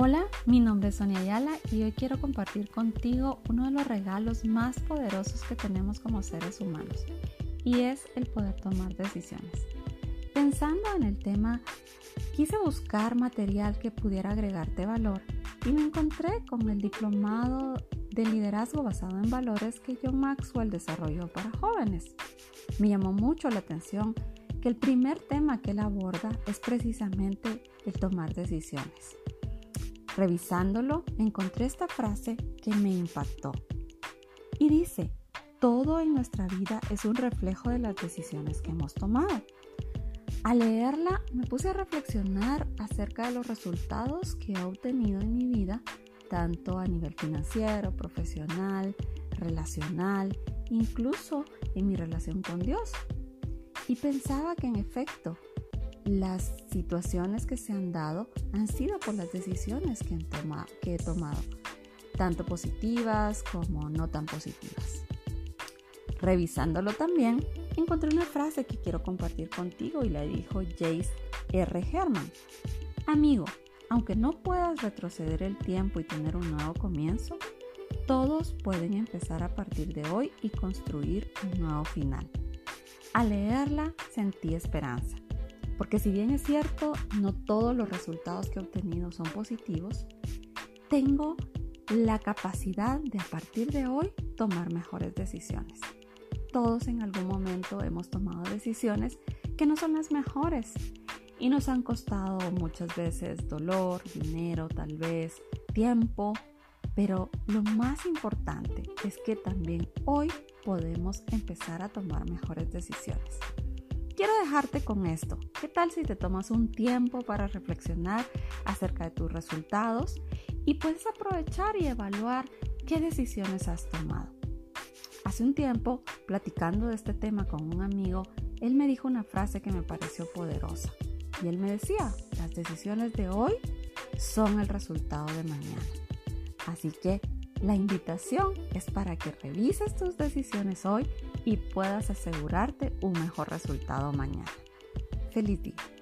Hola, mi nombre es Sonia Ayala y hoy quiero compartir contigo uno de los regalos más poderosos que tenemos como seres humanos y es el poder tomar decisiones. Pensando en el tema, quise buscar material que pudiera agregarte valor y me encontré con el diplomado de liderazgo basado en valores que John Maxwell desarrolló para jóvenes. Me llamó mucho la atención que el primer tema que él aborda es precisamente el tomar decisiones. Revisándolo, encontré esta frase que me impactó. Y dice, todo en nuestra vida es un reflejo de las decisiones que hemos tomado. Al leerla me puse a reflexionar acerca de los resultados que he obtenido en mi vida, tanto a nivel financiero, profesional, relacional, incluso en mi relación con Dios. Y pensaba que en efecto las situaciones que se han dado han sido por las decisiones que, he tomado, tanto positivas como no tan positivas. Revisándolo también, encontré una frase que quiero compartir contigo y la dijo Jace R. Herman. Amigo, aunque no puedas retroceder el tiempo y tener un nuevo comienzo, todos pueden empezar a partir de hoy y construir un nuevo final. Al leerla sentí esperanza porque si bien es cierto, no todos los resultados que he obtenido son positivos, tengo la capacidad de a partir de hoy tomar mejores decisiones. Todos en algún momento hemos tomado decisiones que no son las mejores y nos han costado muchas veces dolor, dinero, tal vez tiempo, pero lo más importante es que también hoy podemos empezar a tomar mejores decisiones quiero dejarte con esto. ¿Qué tal si te tomas un tiempo para reflexionar acerca de tus resultados y puedes aprovechar y evaluar qué decisiones has tomado? Hace un tiempo, platicando de este tema con un amigo, él me dijo una frase que me pareció poderosa. Y él me decía, las decisiones de hoy son el resultado de mañana. Así que la invitación es para que revises tus decisiones hoy y puedas asegurarte un mejor resultado mañana. Feliz día.